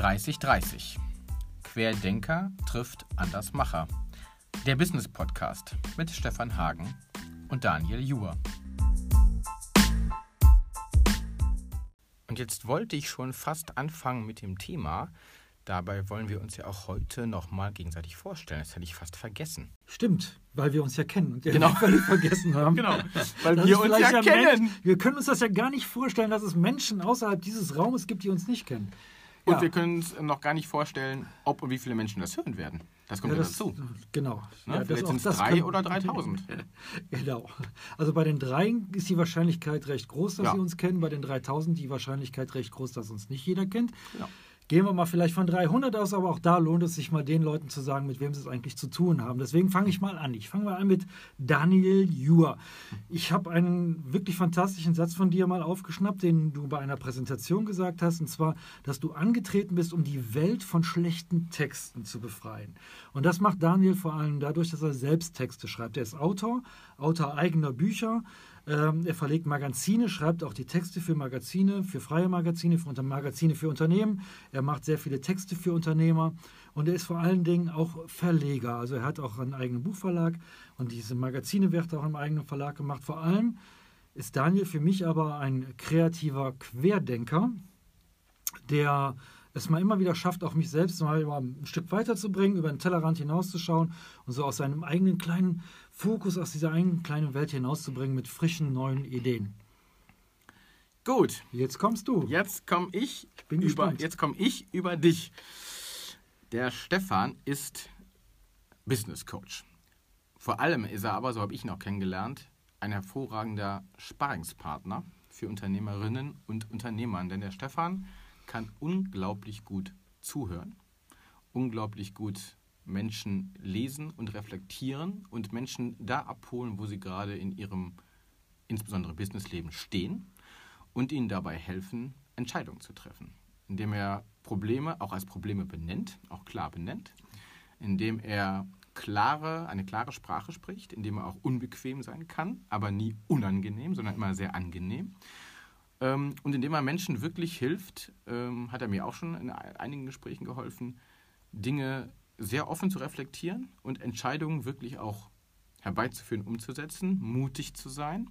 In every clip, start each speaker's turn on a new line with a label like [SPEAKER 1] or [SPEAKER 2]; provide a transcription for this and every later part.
[SPEAKER 1] 3030. Querdenker trifft Andersmacher. Der Business Podcast mit Stefan Hagen und Daniel Juhr. Und jetzt wollte ich schon fast anfangen mit dem Thema. Dabei wollen wir uns ja auch heute nochmal gegenseitig vorstellen. Das hätte ich fast vergessen.
[SPEAKER 2] Stimmt, weil wir uns ja kennen und
[SPEAKER 1] genau.
[SPEAKER 2] völlig vergessen haben.
[SPEAKER 1] Genau, weil das wir uns ja kennen.
[SPEAKER 2] Mensch, wir können uns das ja gar nicht vorstellen, dass es Menschen außerhalb dieses Raumes gibt, die uns nicht kennen.
[SPEAKER 1] Und ja. wir können uns noch gar nicht vorstellen, ob und wie viele Menschen das hören werden. Das kommt ja, das, dazu.
[SPEAKER 2] Genau.
[SPEAKER 1] Ne? Ja, Vielleicht sind es drei können, oder 3000.
[SPEAKER 2] Genau. Also bei den dreien ist die Wahrscheinlichkeit recht groß, dass ja. sie uns kennen. Bei den 3000 die Wahrscheinlichkeit recht groß, dass uns nicht jeder kennt. Genau. Gehen wir mal vielleicht von 300 aus, aber auch da lohnt es sich mal den Leuten zu sagen, mit wem sie es eigentlich zu tun haben. Deswegen fange ich mal an. Ich fange mal an mit Daniel Juhr. Ich habe einen wirklich fantastischen Satz von dir mal aufgeschnappt, den du bei einer Präsentation gesagt hast, und zwar, dass du angetreten bist, um die Welt von schlechten Texten zu befreien. Und das macht Daniel vor allem dadurch, dass er selbst Texte schreibt. Er ist Autor, Autor eigener Bücher. Ähm, er verlegt Magazine, schreibt auch die Texte für Magazine, für freie Magazine, für Magazine für Unternehmen. Er macht sehr viele Texte für Unternehmer und er ist vor allen Dingen auch Verleger. Also er hat auch einen eigenen Buchverlag und diese Magazine wird auch im eigenen Verlag gemacht. Vor allem ist Daniel für mich aber ein kreativer Querdenker, der es mal immer wieder schafft, auch mich selbst mal ein Stück weiterzubringen, über den Tellerrand hinauszuschauen und so aus seinem eigenen kleinen Fokus, aus dieser eigenen kleinen Welt hinauszubringen mit frischen neuen Ideen.
[SPEAKER 1] Gut.
[SPEAKER 2] Jetzt kommst du.
[SPEAKER 1] Jetzt komme ich, ich bin über, jetzt komme ich über dich. Der Stefan ist Business Coach. Vor allem ist er aber, so habe ich ihn auch kennengelernt, ein hervorragender Sparringspartner für Unternehmerinnen und Unternehmer. Denn der Stefan kann unglaublich gut zuhören, unglaublich gut Menschen lesen und reflektieren und Menschen da abholen, wo sie gerade in ihrem insbesondere Businessleben stehen und ihnen dabei helfen, Entscheidungen zu treffen, indem er Probleme auch als Probleme benennt, auch klar benennt, indem er klare, eine klare Sprache spricht, indem er auch unbequem sein kann, aber nie unangenehm, sondern immer sehr angenehm. Ähm, und indem er Menschen wirklich hilft, ähm, hat er mir auch schon in einigen Gesprächen geholfen, Dinge sehr offen zu reflektieren und Entscheidungen wirklich auch herbeizuführen, umzusetzen, mutig zu sein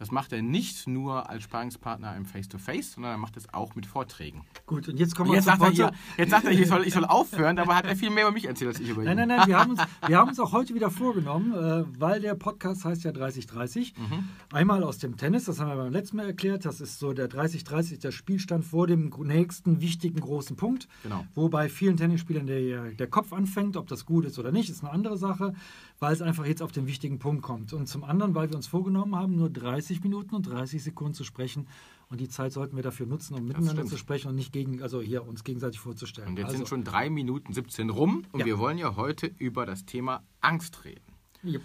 [SPEAKER 1] das macht er nicht nur als Sparingspartner im Face-to-Face, sondern er macht es auch mit Vorträgen.
[SPEAKER 2] Gut, und jetzt kommen wir
[SPEAKER 1] jetzt sagt, er hier, jetzt sagt er, ich soll, ich soll aufhören, dabei hat er viel mehr über mich erzählt als ich über ihn.
[SPEAKER 2] Nein, nein, nein, wir haben uns, wir haben uns auch heute wieder vorgenommen, äh, weil der Podcast heißt ja 3030. Mhm. Einmal aus dem Tennis, das haben wir beim letzten Mal erklärt, das ist so der 3030, der Spielstand vor dem nächsten wichtigen großen Punkt. Genau. Wo bei vielen Tennisspielern der, der Kopf anfängt, ob das gut ist oder nicht, ist eine andere Sache weil es einfach jetzt auf den wichtigen Punkt kommt. Und zum anderen, weil wir uns vorgenommen haben, nur 30 Minuten und 30 Sekunden zu sprechen. Und die Zeit sollten wir dafür nutzen, um miteinander zu sprechen und nicht gegen, also hier uns gegenseitig vorzustellen.
[SPEAKER 1] Und jetzt
[SPEAKER 2] also,
[SPEAKER 1] sind schon 3 Minuten 17 rum und ja. wir wollen ja heute über das Thema Angst reden. Yep.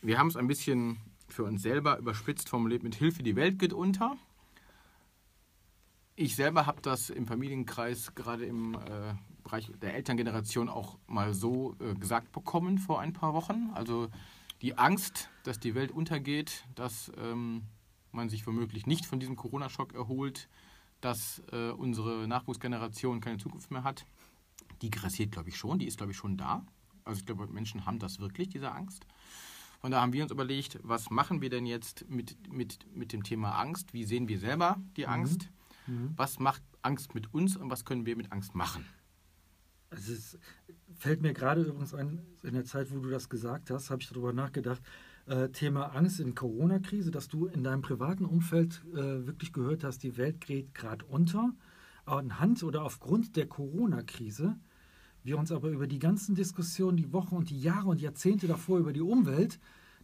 [SPEAKER 1] Wir haben es ein bisschen für uns selber überspitzt formuliert mit Hilfe, die Welt geht unter. Ich selber habe das im Familienkreis gerade im äh, Bereich der Elterngeneration auch mal so äh, gesagt bekommen vor ein paar Wochen. Also die Angst, dass die Welt untergeht, dass ähm, man sich womöglich nicht von diesem Corona-Schock erholt, dass äh, unsere Nachwuchsgeneration keine Zukunft mehr hat, die grassiert, glaube ich, schon. Die ist, glaube ich, schon da. Also ich glaube, Menschen haben das wirklich, diese Angst. Von da haben wir uns überlegt, was machen wir denn jetzt mit, mit, mit dem Thema Angst? Wie sehen wir selber die mhm. Angst? Mhm. Was macht Angst mit uns und was können wir mit Angst machen?
[SPEAKER 2] Also es fällt mir gerade übrigens ein, in der Zeit, wo du das gesagt hast, habe ich darüber nachgedacht, äh, Thema Angst in Corona-Krise, dass du in deinem privaten Umfeld äh, wirklich gehört hast, die Welt geht gerade unter. Anhand oder aufgrund der Corona-Krise wir uns aber über die ganzen Diskussionen, die Wochen und die Jahre und Jahrzehnte davor über die Umwelt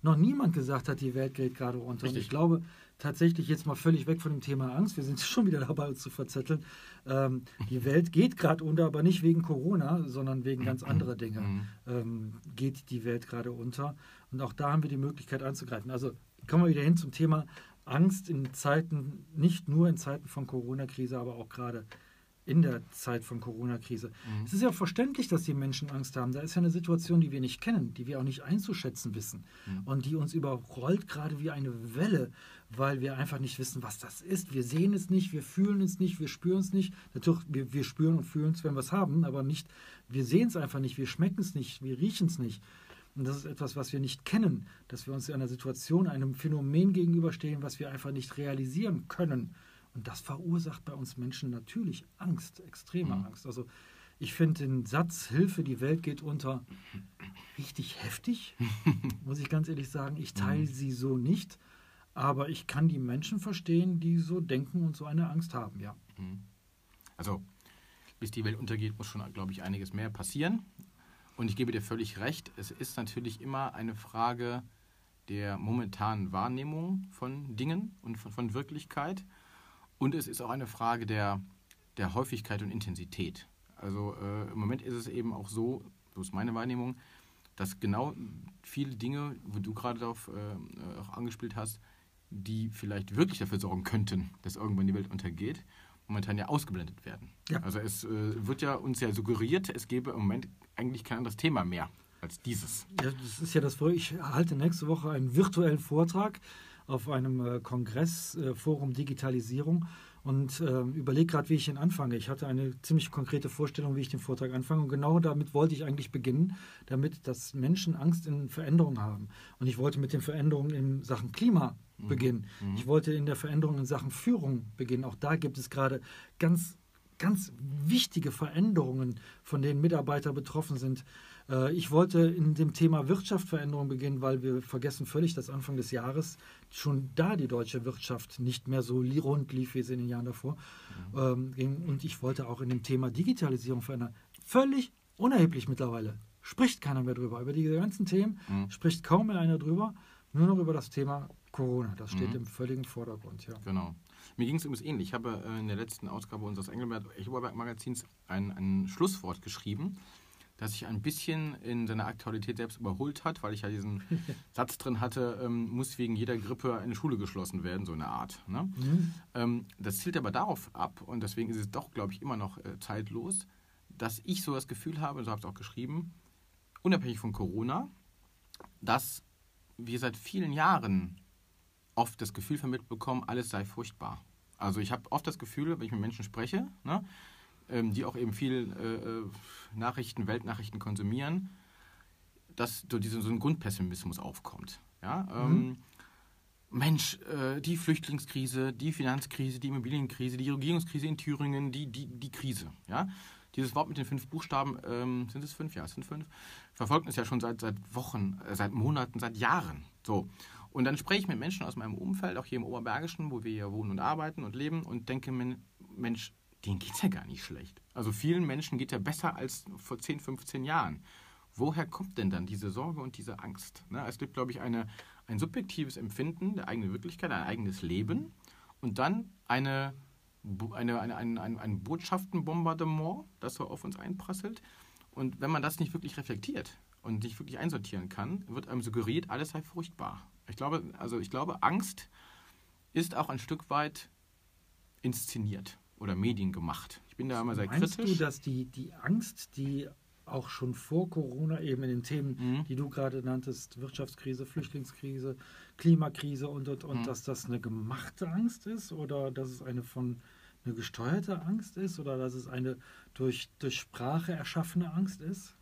[SPEAKER 2] noch niemand gesagt hat, die Welt geht gerade unter. Richtig. Und ich glaube, tatsächlich jetzt mal völlig weg von dem Thema Angst. Wir sind schon wieder dabei, uns zu verzetteln. Ähm, die Welt geht gerade unter, aber nicht wegen Corona, sondern wegen ganz anderer Dinge mhm. ähm, geht die Welt gerade unter. Und auch da haben wir die Möglichkeit anzugreifen. Also kommen wir wieder hin zum Thema Angst in Zeiten, nicht nur in Zeiten von Corona-Krise, aber auch gerade in der Zeit von Corona-Krise. Mhm. Es ist ja verständlich, dass die Menschen Angst haben. Da ist ja eine Situation, die wir nicht kennen, die wir auch nicht einzuschätzen wissen mhm. und die uns überrollt gerade wie eine Welle, weil wir einfach nicht wissen, was das ist. Wir sehen es nicht, wir fühlen es nicht, wir spüren es nicht. Natürlich, wir, wir spüren und fühlen es, wenn wir es haben, aber nicht, wir sehen es einfach nicht, wir schmecken es nicht, wir riechen es nicht. Und das ist etwas, was wir nicht kennen, dass wir uns in einer Situation, einem Phänomen gegenüberstehen, was wir einfach nicht realisieren können. Und das verursacht bei uns Menschen natürlich Angst, extreme mhm. Angst. Also ich finde den Satz Hilfe, die Welt geht unter richtig heftig, muss ich ganz ehrlich sagen. Ich teile mhm. sie so nicht, aber ich kann die Menschen verstehen, die so denken und so eine Angst haben, ja. Mhm.
[SPEAKER 1] Also bis die Welt untergeht, muss schon, glaube ich, einiges mehr passieren. Und ich gebe dir völlig recht, es ist natürlich immer eine Frage der momentanen Wahrnehmung von Dingen und von, von Wirklichkeit. Und es ist auch eine Frage der, der Häufigkeit und Intensität. Also äh, im Moment ist es eben auch so, so ist meine Wahrnehmung, dass genau viele Dinge, wo du gerade darauf äh, auch angespielt hast, die vielleicht wirklich dafür sorgen könnten, dass irgendwann die Welt untergeht, momentan ja ausgeblendet werden. Ja. Also es äh, wird ja uns ja suggeriert, es gäbe im Moment eigentlich kein anderes Thema mehr als dieses.
[SPEAKER 2] Ja, das ist ja das Ich halte nächste Woche einen virtuellen Vortrag auf einem äh, Kongress, äh, Forum Digitalisierung und äh, überlege gerade, wie ich ihn anfange. Ich hatte eine ziemlich konkrete Vorstellung, wie ich den Vortrag anfange und genau damit wollte ich eigentlich beginnen, damit dass Menschen Angst in Veränderungen haben. Und ich wollte mit den Veränderungen in Sachen Klima mhm. beginnen. Mhm. Ich wollte in der Veränderung in Sachen Führung beginnen. Auch da gibt es gerade ganz ganz wichtige Veränderungen, von denen Mitarbeiter betroffen sind. Äh, ich wollte in dem Thema Wirtschaftsveränderung beginnen, weil wir vergessen völlig, dass Anfang des Jahres schon da die deutsche Wirtschaft nicht mehr so rund lief, wie sie in den Jahren davor mhm. ging. Und ich wollte auch in dem Thema Digitalisierung verändern. Völlig unerheblich mittlerweile. Spricht keiner mehr drüber. Über die ganzen Themen mhm. spricht kaum mehr einer drüber. Nur noch über das Thema Corona. Das steht mhm. im völligen Vordergrund. Ja.
[SPEAKER 1] Genau. Mir ging es übrigens ähnlich. Ich habe äh, in der letzten Ausgabe unseres Engelbert-Magazins ein, ein Schlusswort geschrieben das sich ein bisschen in seiner Aktualität selbst überholt hat, weil ich ja diesen Satz drin hatte, ähm, muss wegen jeder Grippe eine Schule geschlossen werden, so eine Art. Ne? Mhm. Ähm, das zielt aber darauf ab, und deswegen ist es doch, glaube ich, immer noch äh, zeitlos, dass ich so das Gefühl habe, so habe ich es auch geschrieben, unabhängig von Corona, dass wir seit vielen Jahren oft das Gefühl vermittelt bekommen, alles sei furchtbar. Also ich habe oft das Gefühl, wenn ich mit Menschen spreche, ne, die auch eben viel äh, äh, Nachrichten, Weltnachrichten konsumieren, dass so, diese, so ein Grundpessimismus aufkommt. Ja? Ähm, mhm. Mensch, äh, die Flüchtlingskrise, die Finanzkrise, die Immobilienkrise, die Regierungskrise in Thüringen, die, die, die Krise. Ja? Dieses Wort mit den fünf Buchstaben, ähm, sind es fünf? Ja, es sind fünf. Verfolgt uns ja schon seit, seit Wochen, äh, seit Monaten, seit Jahren. So. Und dann spreche ich mit Menschen aus meinem Umfeld, auch hier im Oberbergischen, wo wir hier wohnen und arbeiten und leben und denke mir, Mensch, denen geht es ja gar nicht schlecht. Also vielen Menschen geht ja besser als vor 10, 15 Jahren. Woher kommt denn dann diese Sorge und diese Angst? Ne? Es gibt, glaube ich, eine, ein subjektives Empfinden der eigenen Wirklichkeit, ein eigenes Leben und dann eine, eine, eine, ein, ein, ein Botschaftenbombardement, das so auf uns einprasselt. Und wenn man das nicht wirklich reflektiert und nicht wirklich einsortieren kann, wird einem suggeriert, alles sei furchtbar. Ich glaube, also ich glaube, Angst ist auch ein Stück weit inszeniert oder Medien gemacht. Ich bin da immer sehr
[SPEAKER 2] Meinst kritisch. du, dass die, die Angst, die auch schon vor Corona eben in den Themen, mhm. die du gerade nanntest, Wirtschaftskrise, Flüchtlingskrise, Klimakrise und, und, und mhm. dass das eine gemachte Angst ist oder dass es eine von eine gesteuerte Angst ist oder dass es eine durch, durch Sprache erschaffene Angst ist?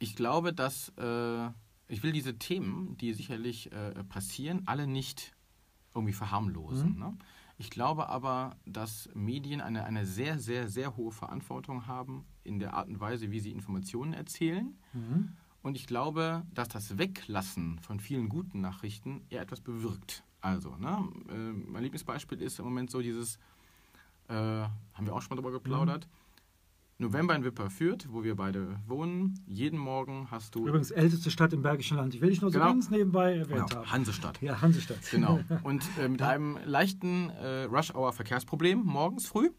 [SPEAKER 1] Ich glaube, dass äh, ich will diese Themen, die sicherlich äh, passieren, alle nicht irgendwie verharmlosen. Mhm. Ne? Ich glaube aber, dass Medien eine, eine sehr, sehr, sehr hohe Verantwortung haben in der Art und Weise, wie sie Informationen erzählen. Mhm. Und ich glaube, dass das Weglassen von vielen guten Nachrichten eher etwas bewirkt. Also, ne, äh, mein Lieblingsbeispiel ist im Moment so dieses, äh, haben wir auch schon mal darüber geplaudert, mhm November in Wipperfürth, wo wir beide wohnen. Jeden Morgen hast du.
[SPEAKER 2] Übrigens, älteste Stadt im Bergischen Land. Ich will dich nur so genau. ganz nebenbei erwähnt
[SPEAKER 1] genau. haben. Hansestadt.
[SPEAKER 2] Ja, Hansestadt.
[SPEAKER 1] Genau. Und äh, mit einem leichten äh, Rush-Hour-Verkehrsproblem morgens früh.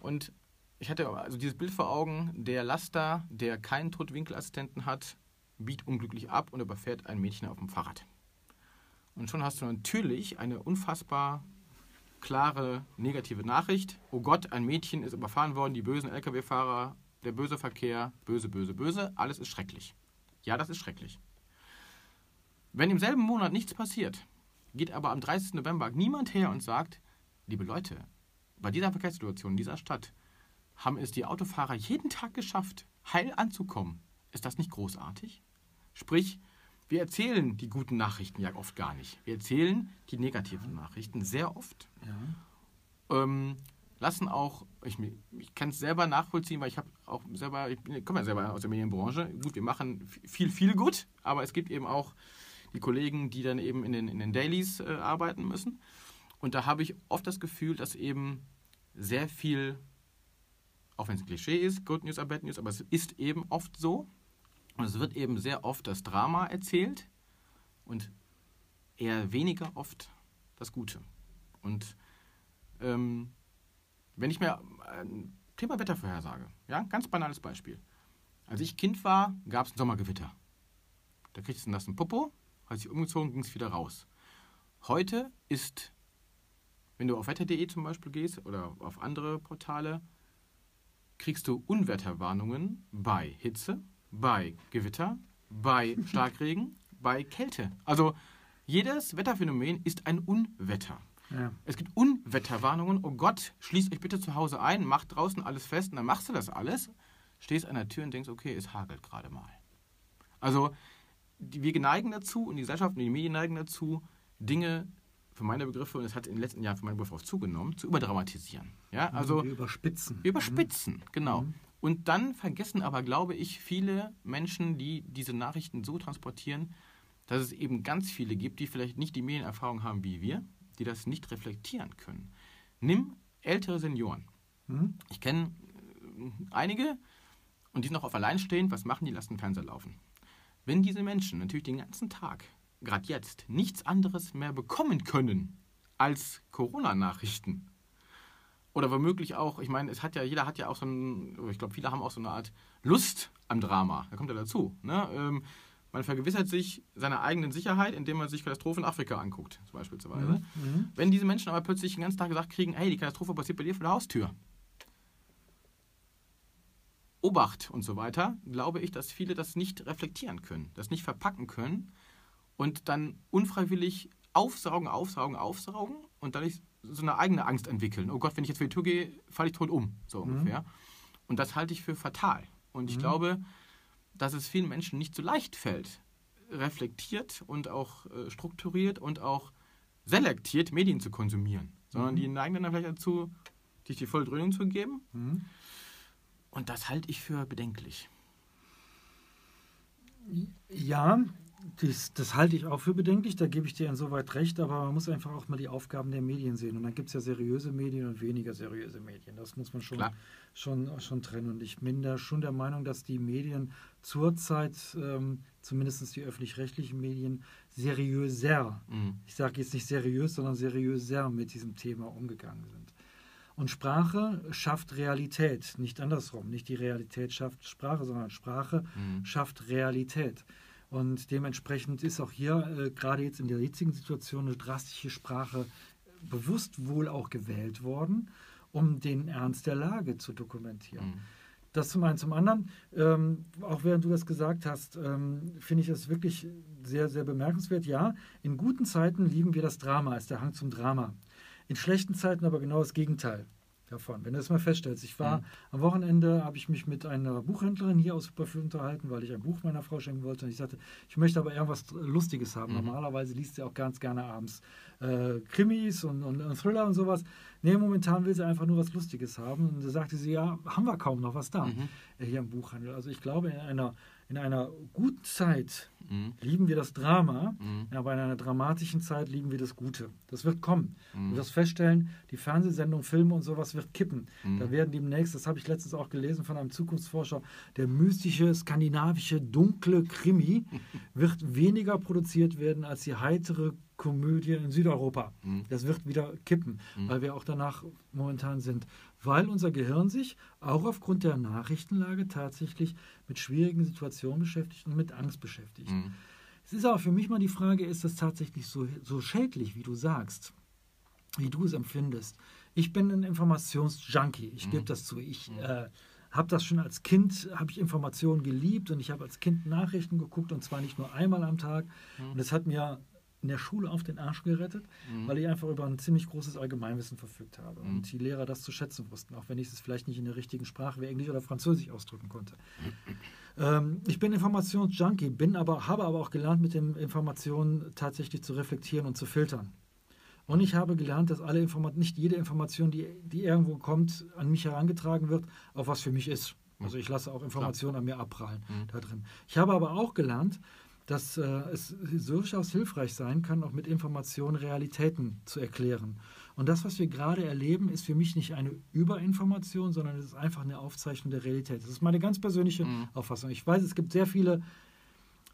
[SPEAKER 1] Und ich hatte also dieses Bild vor Augen: der Laster, der keinen Totwinkelassistenten hat, biegt unglücklich ab und überfährt ein Mädchen auf dem Fahrrad. Und schon hast du natürlich eine unfassbar klare negative Nachricht. Oh Gott, ein Mädchen ist überfahren worden, die bösen Lkw-Fahrer, der böse Verkehr, böse, böse, böse, alles ist schrecklich. Ja, das ist schrecklich. Wenn im selben Monat nichts passiert, geht aber am 30. November niemand her und sagt, liebe Leute, bei dieser Verkehrssituation in dieser Stadt haben es die Autofahrer jeden Tag geschafft, heil anzukommen. Ist das nicht großartig? Sprich, wir erzählen die guten Nachrichten ja oft gar nicht. Wir erzählen die negativen Nachrichten sehr oft. Ja. Ähm, lassen auch, ich, ich kann es selber nachvollziehen, weil ich habe auch selber, ich komme ja selber aus der Medienbranche. Gut, wir machen viel, viel gut, aber es gibt eben auch die Kollegen, die dann eben in den, in den Dailies äh, arbeiten müssen. Und da habe ich oft das Gefühl, dass eben sehr viel, auch wenn es ein Klischee ist, Good News are Bad News, aber es ist eben oft so. Und es wird eben sehr oft das Drama erzählt und eher weniger oft das Gute. Und ähm, wenn ich mir ein Thema Wettervorhersage, ja, ganz banales Beispiel. Als ich Kind war, gab es ein Sommergewitter. Da kriegst du einen nassen Popo, als ich umgezogen ging es wieder raus. Heute ist, wenn du auf wetter.de zum Beispiel gehst oder auf andere Portale, kriegst du Unwetterwarnungen bei Hitze, bei Gewitter, bei Starkregen, bei Kälte. Also jedes Wetterphänomen ist ein Unwetter. Ja. Es gibt Unwetterwarnungen. Oh Gott, schließt euch bitte zu Hause ein, macht draußen alles fest und dann machst du das alles. Stehst an der Tür und denkst, okay, es hagelt gerade mal. Also wir neigen dazu und die Gesellschaft und die Medien neigen dazu, Dinge für meine Begriffe, und es hat in den letzten Jahren für meine Begriffe auch zugenommen, zu überdramatisieren. Ja, also
[SPEAKER 2] wir überspitzen.
[SPEAKER 1] Überspitzen, mhm. genau. Mhm. Und dann vergessen aber, glaube ich, viele Menschen, die diese Nachrichten so transportieren, dass es eben ganz viele gibt, die vielleicht nicht die Medienerfahrung haben wie wir, die das nicht reflektieren können. Nimm ältere Senioren. Mhm. Ich kenne äh, einige und die sind noch auf alleinstehend. Was machen die? Lassen Fernseher laufen. Wenn diese Menschen natürlich den ganzen Tag, gerade jetzt, nichts anderes mehr bekommen können als Corona-Nachrichten, oder womöglich auch, ich meine, es hat ja, jeder hat ja auch so ein, ich glaube, viele haben auch so eine Art Lust am Drama. Da kommt ja dazu. Ne? Ähm, man vergewissert sich seiner eigenen Sicherheit, indem man sich Katastrophen in Afrika anguckt, beispielsweise. Mhm. mhm. Wenn diese Menschen aber plötzlich den ganzen Tag gesagt kriegen, hey, die Katastrophe passiert bei dir vor der Haustür. Obacht und so weiter, glaube ich, dass viele das nicht reflektieren können, das nicht verpacken können und dann unfreiwillig aufsaugen, aufsaugen, aufsaugen und dadurch so eine eigene Angst entwickeln. Oh Gott, wenn ich jetzt vor die Tür gehe, falle ich tot um, so mhm. ungefähr. Und das halte ich für fatal. Und ich mhm. glaube, dass es vielen Menschen nicht so leicht fällt, reflektiert und auch äh, strukturiert und auch selektiert Medien zu konsumieren, sondern mhm. die neigen dann vielleicht dazu, sich die volle Dröhnung zu geben. Mhm. Und das halte ich für bedenklich.
[SPEAKER 2] Ja, das, das, halte ich auch für bedenklich, da gebe ich dir insoweit recht, aber man muss einfach auch mal die Aufgaben der Medien sehen. Und dann gibt es ja seriöse Medien und weniger seriöse Medien. Das muss man schon, schon, schon trennen. Und ich bin da schon der Meinung, dass die Medien zurzeit, ähm, zumindest die öffentlich-rechtlichen Medien, seriöser, mhm. ich sage jetzt nicht seriös, sondern seriöser mit diesem Thema umgegangen sind. Und Sprache schafft Realität, nicht andersrum. Nicht die Realität schafft Sprache, sondern Sprache mhm. schafft Realität. Und dementsprechend ist auch hier äh, gerade jetzt in der jetzigen Situation eine drastische Sprache bewusst wohl auch gewählt worden, um den Ernst der Lage zu dokumentieren. Mhm. Das zum einen. Zum anderen, ähm, auch während du das gesagt hast, ähm, finde ich es wirklich sehr, sehr bemerkenswert. Ja, in guten Zeiten lieben wir das Drama, ist der Hang zum Drama. In schlechten Zeiten aber genau das Gegenteil davon. Wenn du das mal feststellst. Ich war mhm. am Wochenende, habe ich mich mit einer Buchhändlerin hier aus Superfil unterhalten, weil ich ein Buch meiner Frau schenken wollte. Und ich sagte, ich möchte aber irgendwas Lustiges haben. Mhm. Normalerweise liest sie auch ganz gerne abends äh, Krimis und, und, und, Thriller und sowas. Nee, momentan will sie einfach nur was Lustiges haben. Und da sagte sie, ja, haben wir kaum noch was da mhm. äh, hier im Buchhandel. Also ich glaube, in einer in einer guten Zeit mhm. lieben wir das Drama, mhm. aber in einer dramatischen Zeit lieben wir das Gute. Das wird kommen. Mhm. Du wirst feststellen, die Fernsehsendung, Filme und sowas wird kippen. Mhm. Da werden demnächst, das habe ich letztens auch gelesen von einem Zukunftsforscher, der mystische, skandinavische, dunkle Krimi wird weniger produziert werden als die heitere Komödie in Südeuropa. Mhm. Das wird wieder kippen, mhm. weil wir auch danach momentan sind. Weil unser Gehirn sich auch aufgrund der Nachrichtenlage tatsächlich mit schwierigen Situationen beschäftigt und mit Angst beschäftigt. Mhm. Es ist aber für mich mal die Frage, ist das tatsächlich so, so schädlich, wie du sagst? wie du es empfindest. Ich bin ein Informationsjunkie, ich mhm. gebe das zu. Ich mhm. äh, habe das schon als Kind, habe ich Informationen geliebt und ich habe als Kind Nachrichten geguckt und zwar nicht nur einmal am Tag. Mhm. Und das hat mir in der Schule auf den Arsch gerettet, mhm. weil ich einfach über ein ziemlich großes Allgemeinwissen verfügt habe mhm. und die Lehrer das zu schätzen wussten, auch wenn ich es vielleicht nicht in der richtigen Sprache wie Englisch oder Französisch ausdrücken konnte. Ähm, ich bin Informationsjunkie, bin aber, habe aber auch gelernt, mit den Informationen tatsächlich zu reflektieren und zu filtern. Und ich habe gelernt, dass alle Informat nicht jede Information, die, die irgendwo kommt, an mich herangetragen wird, auch was für mich ist. Also ich lasse auch Informationen an mir abprallen mhm. da drin. Ich habe aber auch gelernt, dass äh, es durchaus hilfreich sein kann, auch mit Informationen Realitäten zu erklären. Und das, was wir gerade erleben, ist für mich nicht eine Überinformation, sondern es ist einfach eine Aufzeichnung der Realität. Das ist meine ganz persönliche mhm. Auffassung. Ich weiß, es gibt sehr viele,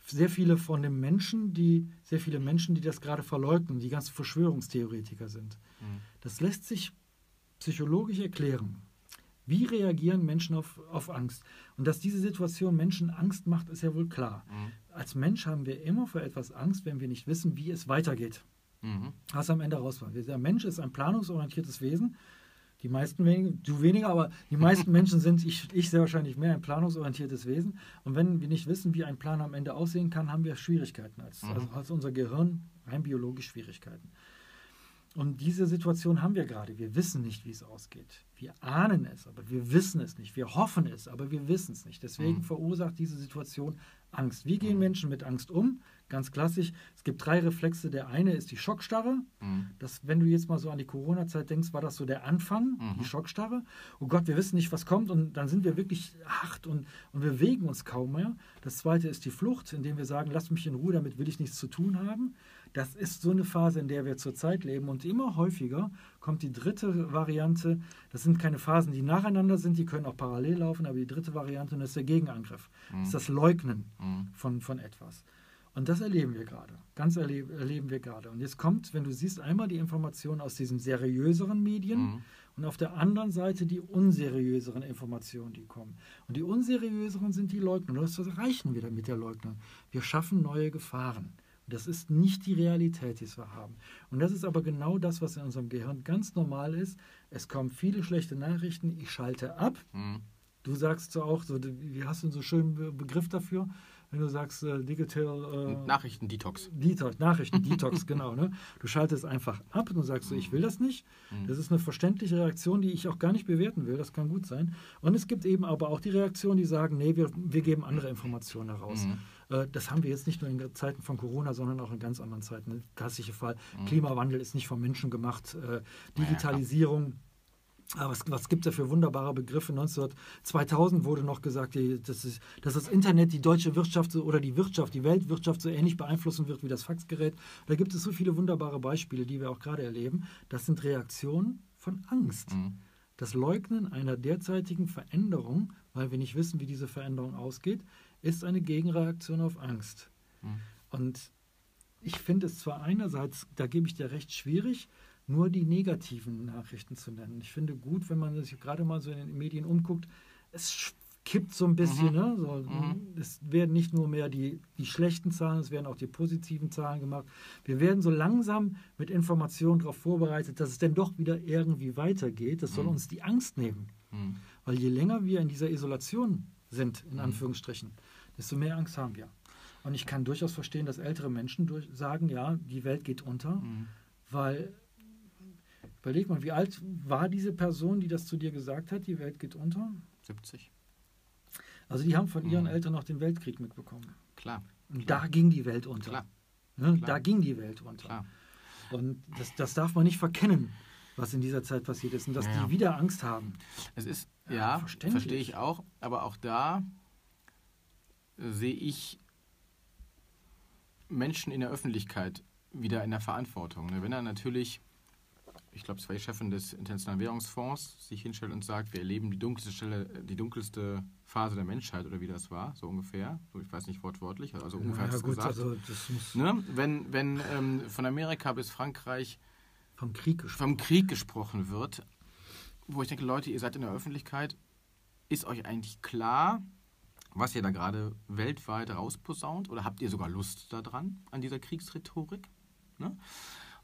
[SPEAKER 2] sehr viele von den Menschen, die, sehr viele Menschen, die das gerade verleugnen, die ganzen Verschwörungstheoretiker sind. Mhm. Das lässt sich psychologisch erklären. Wie reagieren Menschen auf, auf Angst? Und dass diese Situation Menschen Angst macht, ist ja wohl klar. Mhm. Als Mensch haben wir immer vor etwas Angst, wenn wir nicht wissen, wie es weitergeht. Mhm. Was am Ende rauskommt. Der Mensch ist ein planungsorientiertes Wesen. Die meisten weniger, du weniger, aber die meisten Menschen sind, ich, ich sehr wahrscheinlich mehr, ein planungsorientiertes Wesen. Und wenn wir nicht wissen, wie ein Plan am Ende aussehen kann, haben wir Schwierigkeiten als, mhm. also als unser Gehirn rein biologisch Schwierigkeiten. Und diese Situation haben wir gerade. Wir wissen nicht, wie es ausgeht. Wir ahnen es, aber wir wissen es nicht. Wir hoffen es, aber wir wissen es nicht. Deswegen mhm. verursacht diese Situation Angst. Wie gehen mhm. Menschen mit Angst um? Ganz klassisch. Es gibt drei Reflexe. Der eine ist die Schockstarre. Mhm. Das, wenn du jetzt mal so an die Corona-Zeit denkst, war das so der Anfang, die mhm. Schockstarre. Oh Gott, wir wissen nicht, was kommt. Und dann sind wir wirklich hart und, und wir bewegen uns kaum mehr. Das zweite ist die Flucht, indem wir sagen, lass mich in Ruhe, damit will ich nichts zu tun haben. Das ist so eine Phase, in der wir zurzeit leben. Und immer häufiger kommt die dritte Variante. Das sind keine Phasen, die nacheinander sind, die können auch parallel laufen, aber die dritte Variante, und das ist der Gegenangriff. Mhm. Das ist das Leugnen mhm. von, von etwas. Und das erleben wir gerade. Ganz erleb, erleben wir gerade. Und jetzt kommt, wenn du siehst, einmal die Informationen aus diesen seriöseren Medien mhm. und auf der anderen Seite die unseriöseren Informationen, die kommen. Und die unseriöseren sind die Leugner. Das erreichen wir mit der Leugnung. Wir schaffen neue Gefahren. Das ist nicht die Realität, die wir haben. Und das ist aber genau das, was in unserem Gehirn ganz normal ist. Es kommen viele schlechte Nachrichten, ich schalte ab. Mhm. Du sagst so auch, so, wie hast du einen so schönen Begriff dafür? wenn du sagst äh, Digital...
[SPEAKER 1] Äh, Nachrichten-Detox.
[SPEAKER 2] Detox, Nachrichten-Detox, genau. Ne? Du schaltest einfach ab und sagst so, ich will das nicht. Mhm. Das ist eine verständliche Reaktion, die ich auch gar nicht bewerten will. Das kann gut sein. Und es gibt eben aber auch die Reaktionen, die sagen, nee, wir, wir geben andere Informationen heraus. Mhm. Äh, das haben wir jetzt nicht nur in Zeiten von Corona, sondern auch in ganz anderen Zeiten. Klassischer Fall. Mhm. Klimawandel ist nicht vom Menschen gemacht. Äh, Digitalisierung. Aber was, was gibt es da für wunderbare Begriffe? 19, 2000 wurde noch gesagt, dass, ist, dass, das Internet die deutsche Wirtschaft oder die Wirtschaft, die Weltwirtschaft so ähnlich beeinflussen wird wie das Faxgerät. Da gibt es so viele wunderbare Beispiele, die wir auch gerade erleben. Das sind Reaktionen von Angst. Mhm. Das Leugnen einer derzeitigen Veränderung, weil wir nicht wissen, wie diese Veränderung ausgeht, ist eine Gegenreaktion auf Angst. Mhm. Und ich finde es zwar einerseits, da gebe ich dir recht, schwierig, nur die negativen Nachrichten zu nennen. Ich finde gut, wenn man sich gerade mal so in den Medien umguckt, es kippt so ein bisschen. Mhm. Ne? So, mhm. Es werden nicht nur mehr die, die schlechten Zahlen, es werden auch die positiven Zahlen gemacht. Wir werden so langsam mit Informationen darauf vorbereitet, dass es denn doch wieder irgendwie weitergeht. Das soll mhm. uns die Angst nehmen. Mhm. Weil je länger wir in dieser Isolation sind, in mhm. Anführungsstrichen, desto mehr Angst haben wir. Und ich kann durchaus verstehen, dass ältere Menschen durch sagen, ja, die Welt geht unter, mhm. weil, überleg mal, wie alt war diese Person, die das zu dir gesagt hat, die Welt geht unter?
[SPEAKER 1] 70.
[SPEAKER 2] Also die haben von ihren mhm. Eltern noch den Weltkrieg mitbekommen.
[SPEAKER 1] Klar.
[SPEAKER 2] Und klar. da ging die Welt unter. Klar. Ne? Klar. Da ging die Welt unter. Klar. Und das, das darf man nicht verkennen, was in dieser Zeit passiert ist. Und dass ja. die wieder Angst haben.
[SPEAKER 1] Es ist, ja, ja verstehe ich auch. Aber auch da sehe ich Menschen in der Öffentlichkeit wieder in der Verantwortung. Ne? Wenn er natürlich, ich glaube, die Chefin des Internationalen Währungsfonds, sich hinstellt und sagt, wir erleben die dunkelste Stelle, die dunkelste Phase der Menschheit oder wie das war, so ungefähr. So, ich weiß nicht wortwörtlich, also ungefähr ja, hat es gesagt. Also ne? Wenn, wenn ähm, von Amerika bis Frankreich
[SPEAKER 2] vom Krieg,
[SPEAKER 1] vom Krieg gesprochen wird, wo ich denke, Leute, ihr seid in der Öffentlichkeit, ist euch eigentlich klar, was ihr da gerade weltweit rausposaunt? Oder habt ihr sogar Lust daran, an dieser Kriegsrhetorik? Ne?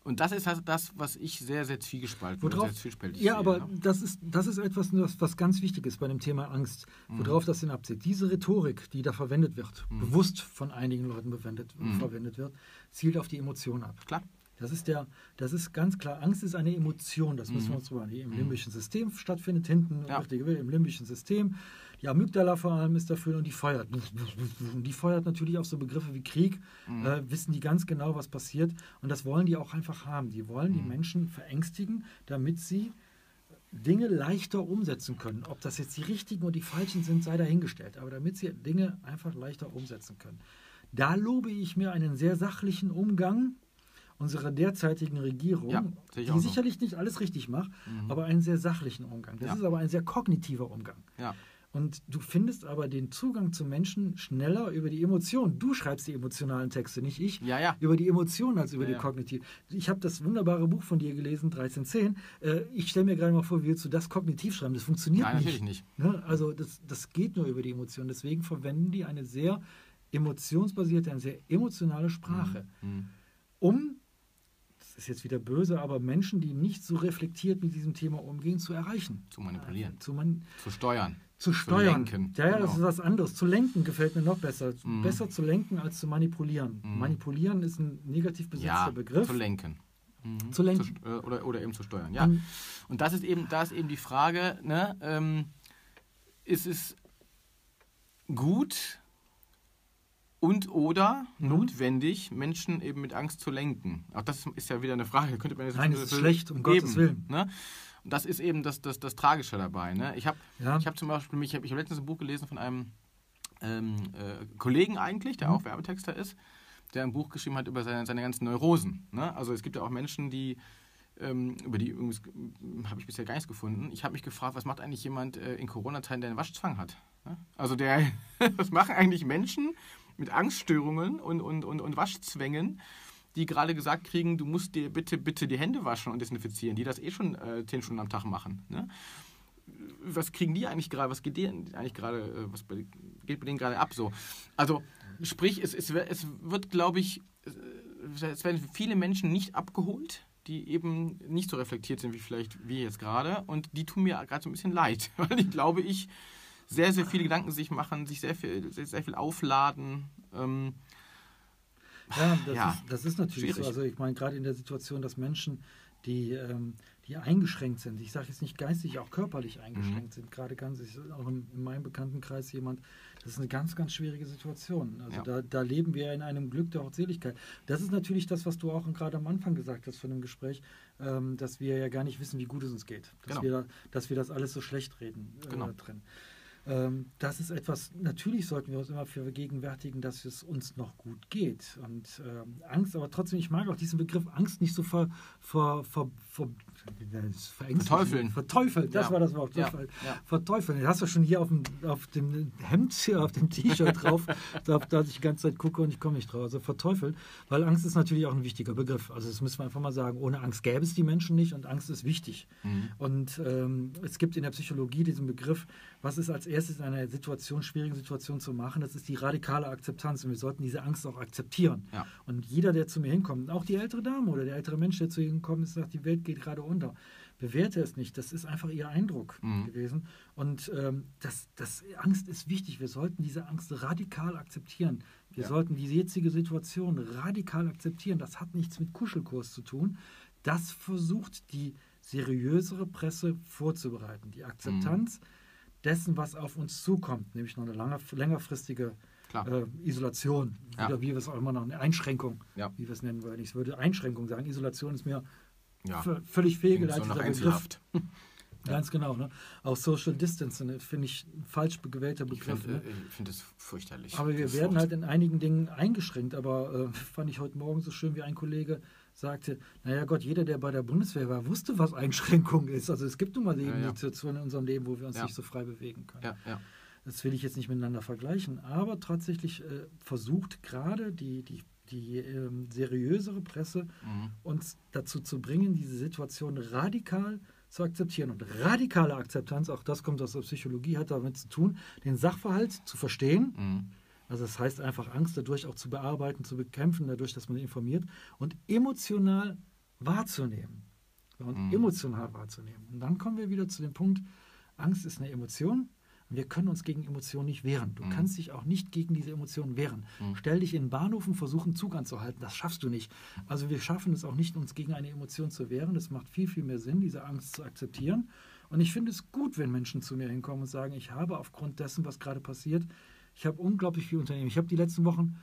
[SPEAKER 1] Und das ist also das, was ich sehr, sehr zwiegespalten
[SPEAKER 2] Worauf, sehr zwiespältig Ja, sehe, aber ne? das, ist, das ist etwas, was ganz wichtig ist bei dem Thema Angst. Mhm. Worauf das denn abzieht. Diese Rhetorik, die da verwendet wird, mhm. bewusst von einigen Leuten verwendet, mhm. verwendet wird, zielt auf die Emotion ab.
[SPEAKER 1] Klar.
[SPEAKER 2] Das ist, der, das ist ganz klar. Angst ist eine Emotion, das müssen wir mhm. uns drüber die im mhm. limbischen System stattfindet, hinten, ja. im limbischen System. Die Amygdala vor allem ist dafür und die feuert. Und die feuert natürlich auch so Begriffe wie Krieg, mhm. äh, wissen die ganz genau, was passiert. Und das wollen die auch einfach haben. Die wollen mhm. die Menschen verängstigen, damit sie Dinge leichter umsetzen können. Ob das jetzt die richtigen oder die falschen sind, sei dahingestellt. Aber damit sie Dinge einfach leichter umsetzen können. Da lobe ich mir einen sehr sachlichen Umgang unserer derzeitigen Regierung, ja, die sicherlich nicht alles richtig macht, mhm. aber einen sehr sachlichen Umgang. Das ja. ist aber ein sehr kognitiver Umgang.
[SPEAKER 1] Ja.
[SPEAKER 2] Und du findest aber den Zugang zu Menschen schneller über die Emotionen. Du schreibst die emotionalen Texte, nicht ich.
[SPEAKER 1] Ja, ja.
[SPEAKER 2] Über die Emotionen als über ja, die kognitiv. Ich habe das wunderbare Buch von dir gelesen, 1310. Äh, ich stelle mir gerade mal vor, wie willst du das kognitiv schreiben? Das funktioniert Nein, nicht.
[SPEAKER 1] natürlich nicht.
[SPEAKER 2] Ne? Also das, das geht nur über die Emotionen. Deswegen verwenden die eine sehr emotionsbasierte, eine sehr emotionale Sprache, mhm. mhm. um das ist jetzt wieder böse, aber Menschen, die nicht so reflektiert mit diesem Thema umgehen, zu erreichen.
[SPEAKER 1] Zu manipulieren.
[SPEAKER 2] Zu, man
[SPEAKER 1] zu steuern.
[SPEAKER 2] Zu steuern. Zu lenken. Ja, ja, genau. das ist was anderes. Zu lenken gefällt mir noch besser. Mhm. Besser zu lenken als zu manipulieren. Mhm. Manipulieren ist ein negativ besetzter ja, Begriff.
[SPEAKER 1] Zu lenken.
[SPEAKER 2] Mhm. Zu lenken.
[SPEAKER 1] Zu, äh, oder, oder eben zu steuern, ja. Und das ist eben, da ist eben die Frage, ne, ähm, ist es gut, und oder mhm. notwendig, Menschen eben mit Angst zu lenken. Auch das ist ja wieder eine Frage. Könnte
[SPEAKER 2] man Nein, es ist schlecht, um geben, Gottes Willen.
[SPEAKER 1] Ne? Und das ist eben das, das, das Tragische dabei. Ne? Ich habe ja. hab zum Beispiel, ich habe hab letztens ein Buch gelesen von einem ähm, äh, Kollegen eigentlich, der mhm. auch Werbetexter ist, der ein Buch geschrieben hat über seine, seine ganzen Neurosen. Ne? Also es gibt ja auch Menschen, die ähm, über die habe ich bisher gar nichts gefunden. Ich habe mich gefragt, was macht eigentlich jemand äh, in Corona-Zeiten, der einen Waschzwang hat? Ne? Also der, was machen eigentlich Menschen, mit Angststörungen und, und, und, und Waschzwängen, die gerade gesagt kriegen, du musst dir bitte, bitte die Hände waschen und desinfizieren, die das eh schon äh, zehn Stunden am Tag machen. Ne? Was kriegen die eigentlich gerade, was geht denen eigentlich gerade, äh, was geht bei denen gerade ab so? Also sprich, es, es, es wird, glaube ich, es werden viele Menschen nicht abgeholt, die eben nicht so reflektiert sind wie vielleicht wir jetzt gerade. Und die tun mir gerade so ein bisschen leid, weil ich glaube, ich sehr, sehr viele Gedanken sich machen, sich sehr viel, sehr, sehr viel aufladen. Ähm,
[SPEAKER 2] ja, das, ja, Ist, das ist natürlich schwierig. so. Also ich meine, gerade in der Situation, dass Menschen, die, ähm, die eingeschränkt sind, ich sage jetzt nicht geistig, auch körperlich eingeschränkt mhm. sind, gerade ganz, ich, auch in, in, meinem Bekanntenkreis jemand, das ist eine ganz, ganz schwierige Situation. Also ja. da, da leben wir in einem Glück der Hochseligkeit. Das ist natürlich das, was du auch gerade am Anfang gesagt hast von dem Gespräch, ähm, dass wir ja gar nicht wissen, wie gut es uns geht. Dass, genau. wir, dass wir das alles so schlecht reden äh, genau. drin. Ähm, das ist etwas, natürlich sollten wir uns immer vergegenwärtigen, dass es uns noch gut geht. Und ähm, Angst, aber trotzdem, ich mag auch diesen Begriff Angst nicht so ver, ver, ver, ver
[SPEAKER 1] Verteufeln.
[SPEAKER 2] Verteufeln, das ja. war das Wort. Ja. Ja. Verteufeln. Das hast du schon hier auf dem, auf dem Hemd, hier auf dem T-Shirt drauf, da, da ich die ganze Zeit gucke und ich komme nicht drauf. Also verteufeln, weil Angst ist natürlich auch ein wichtiger Begriff. Also das müssen wir einfach mal sagen. Ohne Angst gäbe es die Menschen nicht und Angst ist wichtig. Mhm. Und ähm, es gibt in der Psychologie diesen Begriff, was ist als erstes in einer Situation, schwierigen Situation zu machen, das ist die radikale Akzeptanz. Und wir sollten diese Angst auch akzeptieren. Und jeder, der zu mir hinkommt, auch die ältere Dame oder der ältere Mensch, der zu Ihnen kommt, sagt, die Welt geht gerade unter. Bewerte es nicht. Das ist einfach ihr Eindruck mhm. gewesen. Und ähm, das, das, Angst ist wichtig. Wir sollten diese Angst radikal akzeptieren. Wir ja. sollten die jetzige Situation radikal akzeptieren. Das hat nichts mit Kuschelkurs zu tun. Das versucht die seriösere Presse vorzubereiten. Die Akzeptanz mhm. Dessen, was auf uns zukommt, nämlich noch eine lange, längerfristige äh, Isolation, ja. oder wie wir es auch immer noch, eine Einschränkung,
[SPEAKER 1] ja.
[SPEAKER 2] wie wir es nennen wollen. Ich würde Einschränkung sagen. Isolation ist mir
[SPEAKER 1] ja.
[SPEAKER 2] völlig fehlgeleiteter
[SPEAKER 1] so Begriff.
[SPEAKER 2] Ganz genau. Ne? Auch Social Distancing ne, finde ich ein falsch gewählter Begriff.
[SPEAKER 1] Ich finde ne? Äh, find das fürchterlich.
[SPEAKER 2] Aber wir werden Wort. halt in einigen Dingen eingeschränkt. Aber äh, fand ich heute Morgen so schön, wie ein Kollege sagte, naja Gott, jeder, der bei der Bundeswehr war, wusste, was Einschränkung ist. Also es gibt nun mal eben ja, ja. Situationen in unserem Leben, wo wir uns ja. nicht so frei bewegen können.
[SPEAKER 1] Ja, ja.
[SPEAKER 2] Das will ich jetzt nicht miteinander vergleichen. Aber tatsächlich äh, versucht gerade die, die die ähm, seriösere Presse mhm. uns dazu zu bringen, diese Situation radikal zu akzeptieren. Und radikale Akzeptanz, auch das kommt aus der Psychologie, hat damit zu tun, den Sachverhalt zu verstehen. Mhm. Also das heißt einfach Angst dadurch auch zu bearbeiten, zu bekämpfen, dadurch, dass man informiert und emotional wahrzunehmen und mhm. emotional wahrzunehmen. Und dann kommen wir wieder zu dem Punkt, Angst ist eine Emotion. Und wir können uns gegen Emotionen nicht wehren. Du mhm. kannst dich auch nicht gegen diese Emotionen wehren. Mhm. Stell dich in den Bahnhof und versuch einen Zug anzuhalten. Das schaffst du nicht. Also wir schaffen es auch nicht, uns gegen eine Emotion zu wehren. Es macht viel, viel mehr Sinn, diese Angst zu akzeptieren. Und ich finde es gut, wenn Menschen zu mir hinkommen und sagen, ich habe aufgrund dessen, was gerade passiert, ich habe unglaublich viel Unternehmen. Ich habe die letzten Wochen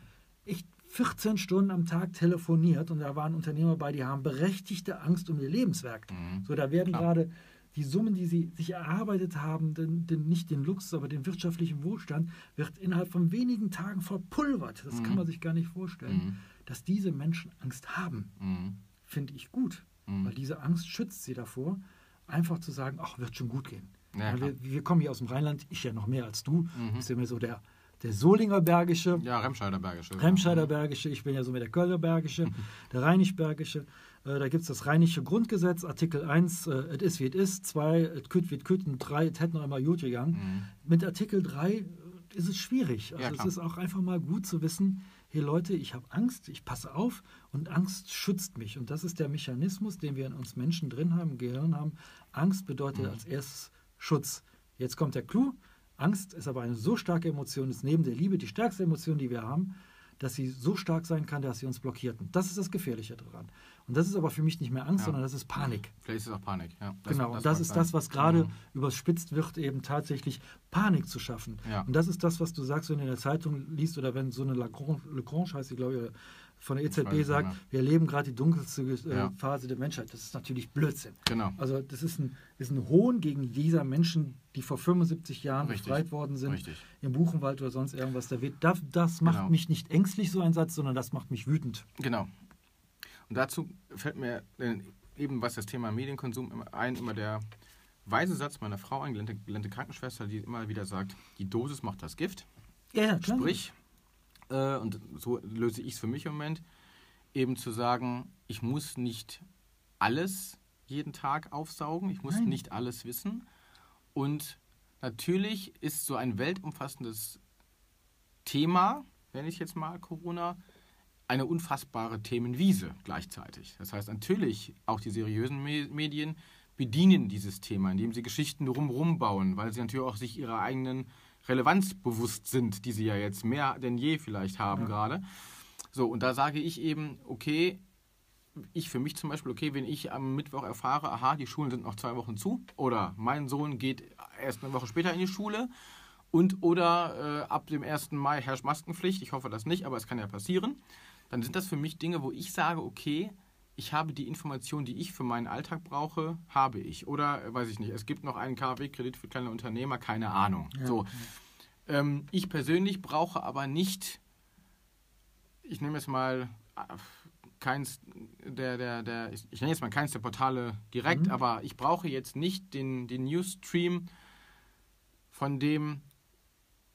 [SPEAKER 2] echt 14 Stunden am Tag telefoniert und da waren Unternehmer bei, die haben berechtigte Angst um ihr Lebenswerk. Mhm. So, da werden gerade die Summen, die sie sich erarbeitet haben, den, den, nicht den Luxus, aber den wirtschaftlichen Wohlstand, wird innerhalb von wenigen Tagen verpulvert. Das mhm. kann man sich gar nicht vorstellen. Mhm. Dass diese Menschen Angst haben, mhm. finde ich gut, mhm. weil diese Angst schützt sie davor, einfach zu sagen, ach, wird schon gut gehen. Ja, wir, wir, kommen hier aus dem Rheinland, ich ja noch mehr als du, mhm. bist ja mehr so der der Solinger Bergische.
[SPEAKER 1] Ja, Remscheider Bergische.
[SPEAKER 2] Remscheider Bergische, ich bin ja so mit der Kölner Bergische, der Rheinisch Bergische. Äh, da gibt es das Rheinische Grundgesetz, Artikel 1, äh, es ist wie es ist, 2, es kütt wie es kütt und 3, es hätte noch einmal gut gegangen. Mhm. Mit Artikel 3 ist es schwierig. Also ja, es ist auch einfach mal gut zu wissen, hey Leute, ich habe Angst, ich passe auf und Angst schützt mich. Und das ist der Mechanismus, den wir in uns Menschen drin haben, im Gehirn haben. Angst bedeutet mhm. als erstes Schutz. Jetzt kommt der Clou. Angst ist aber eine so starke Emotion, ist neben der Liebe die stärkste Emotion, die wir haben, dass sie so stark sein kann, dass sie uns blockiert. Und das ist das Gefährliche daran. Und das ist aber für mich nicht mehr Angst, ja. sondern das ist Panik.
[SPEAKER 1] Vielleicht ist es auch Panik, ja.
[SPEAKER 2] Das, genau, und das, ist das, was gerade mhm. überspitzt wird, eben tatsächlich Panik zu schaffen. Ja. Und das ist das, was du sagst, wenn du in der Zeitung liest oder wenn so eine Lagrange, Lagrange heißt sie, glaube ich, von der EZB sagt, ja. wir erleben gerade die dunkelste äh, ja. Phase der Menschheit. Das ist natürlich Blödsinn.
[SPEAKER 1] Genau.
[SPEAKER 2] Also das ist ein, ist ein Hohn gegen dieser Menschen, die vor 75 Jahren Richtig. befreit worden sind, Richtig. im Buchenwald oder sonst irgendwas. Da wird, das, das macht genau. mich nicht ängstlich, so ein Satz, sondern das macht mich wütend.
[SPEAKER 1] Genau. Und dazu fällt mir äh, eben, was das Thema Medienkonsum ein, immer der weise Satz meiner Frau, eine gelernte Krankenschwester, die immer wieder sagt, die Dosis macht das Gift.
[SPEAKER 2] Ja, klar.
[SPEAKER 1] Sprich, äh, und so löse ich es für mich im Moment, eben zu sagen, ich muss nicht alles jeden Tag aufsaugen, ich muss Nein. nicht alles wissen. Und natürlich ist so ein weltumfassendes Thema, wenn ich jetzt mal Corona, eine unfassbare Themenwiese gleichzeitig. Das heißt, natürlich auch die seriösen Medien bedienen dieses Thema, indem sie Geschichten drumherum bauen, weil sie natürlich auch sich ihrer eigenen Relevanz bewusst sind, die sie ja jetzt mehr denn je vielleicht haben ja. gerade. So, und da sage ich eben, okay, ich für mich zum Beispiel, okay, wenn ich am Mittwoch erfahre, aha, die Schulen sind noch zwei Wochen zu oder mein Sohn geht erst eine Woche später in die Schule und oder äh, ab dem 1. Mai herrscht Maskenpflicht, ich hoffe das nicht, aber es kann ja passieren, dann sind das für mich Dinge, wo ich sage, okay, ich habe die Informationen, die ich für meinen Alltag brauche, habe ich. Oder, äh, weiß ich nicht, es gibt noch einen KfW-Kredit für kleine Unternehmer, keine Ahnung. Ja. So. Ähm, ich persönlich brauche aber nicht, ich nehme jetzt mal äh, keins der, der, der ich, ich nenne jetzt mal keins der Portale direkt, mhm. aber ich brauche jetzt nicht den, den Newsstream, von dem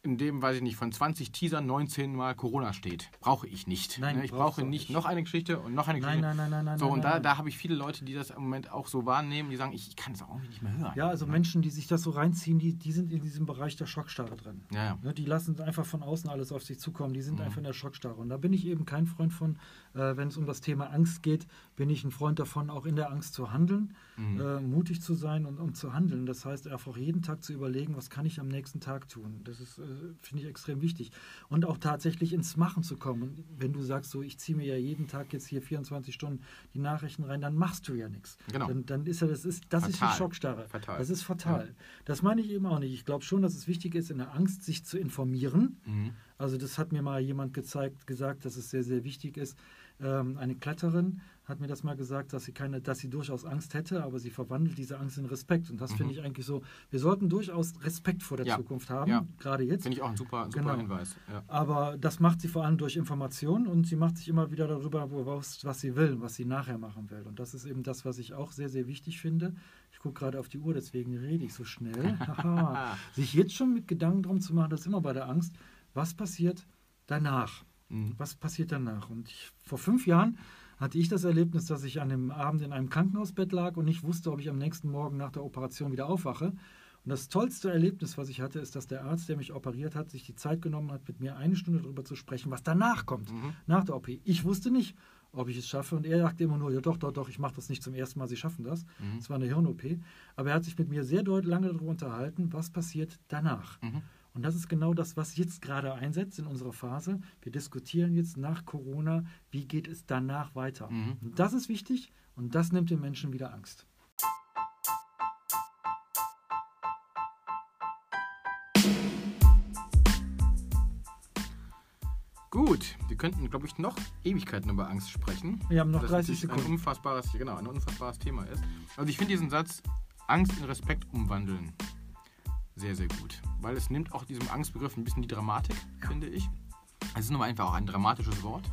[SPEAKER 1] in dem, weiß ich nicht, von 20 Teasern 19 Mal Corona steht. Brauche ich nicht. Nein, ne, ich brauche nicht noch eine Geschichte und noch eine Geschichte.
[SPEAKER 2] Nein, nein, nein, nein.
[SPEAKER 1] So,
[SPEAKER 2] und
[SPEAKER 1] da, da habe ich viele Leute, die das im Moment auch so wahrnehmen, die sagen, ich, ich kann es auch nicht mehr hören.
[SPEAKER 2] Ja, also Menschen, die sich das so reinziehen, die, die sind in diesem Bereich der Schockstarre drin.
[SPEAKER 1] Ja, ja.
[SPEAKER 2] Ne, die lassen einfach von außen alles auf sich zukommen. Die sind mhm. einfach in der Schockstarre. Und da bin ich eben kein Freund von, äh, wenn es um das Thema Angst geht, bin ich ein Freund davon, auch in der Angst zu handeln, mhm. äh, mutig zu sein und um zu handeln. Das heißt, einfach jeden Tag zu überlegen, was kann ich am nächsten Tag tun. Das ist, äh, finde ich, extrem wichtig. Und auch tatsächlich ins Machen zu kommen. Und wenn du sagst, so, ich ziehe mir ja jeden Tag jetzt hier 24 Stunden die Nachrichten rein, dann machst du ja nichts.
[SPEAKER 1] Genau.
[SPEAKER 2] Dann, dann ist ja, das ist, das ist die Schockstarre.
[SPEAKER 1] Fatal.
[SPEAKER 2] Das ist fatal. Ja. Das meine ich eben auch nicht. Ich glaube schon, dass es wichtig ist, in der Angst sich zu informieren. Mhm. Also das hat mir mal jemand gezeigt, gesagt, dass es sehr, sehr wichtig ist. Ähm, eine Kletterin hat mir das mal gesagt, dass sie keine, dass sie durchaus Angst hätte, aber sie verwandelt diese Angst in Respekt. Und das mhm. finde ich eigentlich so. Wir sollten durchaus Respekt vor der ja. Zukunft haben, ja. gerade jetzt.
[SPEAKER 1] Finde ich auch ein super, super genau. Hinweis.
[SPEAKER 2] Ja. Aber das macht sie vor allem durch Information und sie macht sich immer wieder darüber, was, was sie will, was sie nachher machen will. Und das ist eben das, was ich auch sehr, sehr wichtig finde. Ich gucke gerade auf die Uhr, deswegen rede ich so schnell. sich jetzt schon mit Gedanken drum zu machen, das ist immer bei der Angst, was passiert danach? Mhm. Was passiert danach? Und ich, vor fünf Jahren hatte ich das Erlebnis, dass ich an dem Abend in einem Krankenhausbett lag und nicht wusste, ob ich am nächsten Morgen nach der Operation wieder aufwache. Und das tollste Erlebnis, was ich hatte, ist, dass der Arzt, der mich operiert hat, sich die Zeit genommen hat, mit mir eine Stunde darüber zu sprechen, was danach kommt, mhm. nach der OP. Ich wusste nicht, ob ich es schaffe. Und er sagte immer nur, ja doch, doch, doch, ich mache das nicht zum ersten Mal, Sie schaffen das. Mhm. Das war eine Hirn-OP. Aber er hat sich mit mir sehr deutlich lange darüber unterhalten, was passiert danach. Mhm. Und das ist genau das, was jetzt gerade einsetzt in unserer Phase. Wir diskutieren jetzt nach Corona, wie geht es danach weiter. Mhm. Und das ist wichtig und das nimmt den Menschen wieder Angst.
[SPEAKER 1] Gut, wir könnten, glaube ich, noch Ewigkeiten über Angst sprechen.
[SPEAKER 2] Wir haben noch 30 Sekunden.
[SPEAKER 1] Ein unfassbares, genau, ein unfassbares Thema ist. Also ich finde diesen Satz Angst in Respekt umwandeln sehr, sehr gut. Weil es nimmt auch diesem Angstbegriff ein bisschen die Dramatik, ja. finde ich. Es ist nun mal einfach auch ein dramatisches Wort.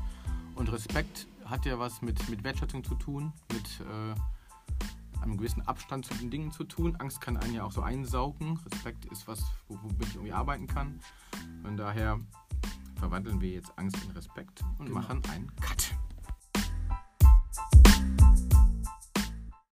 [SPEAKER 1] Und Respekt hat ja was mit, mit Wertschätzung zu tun, mit äh, einem gewissen Abstand zu den Dingen zu tun. Angst kann einen ja auch so einsaugen. Respekt ist was, womit ich irgendwie arbeiten kann. Von daher verwandeln wir jetzt Angst in Respekt und genau. machen einen Cut.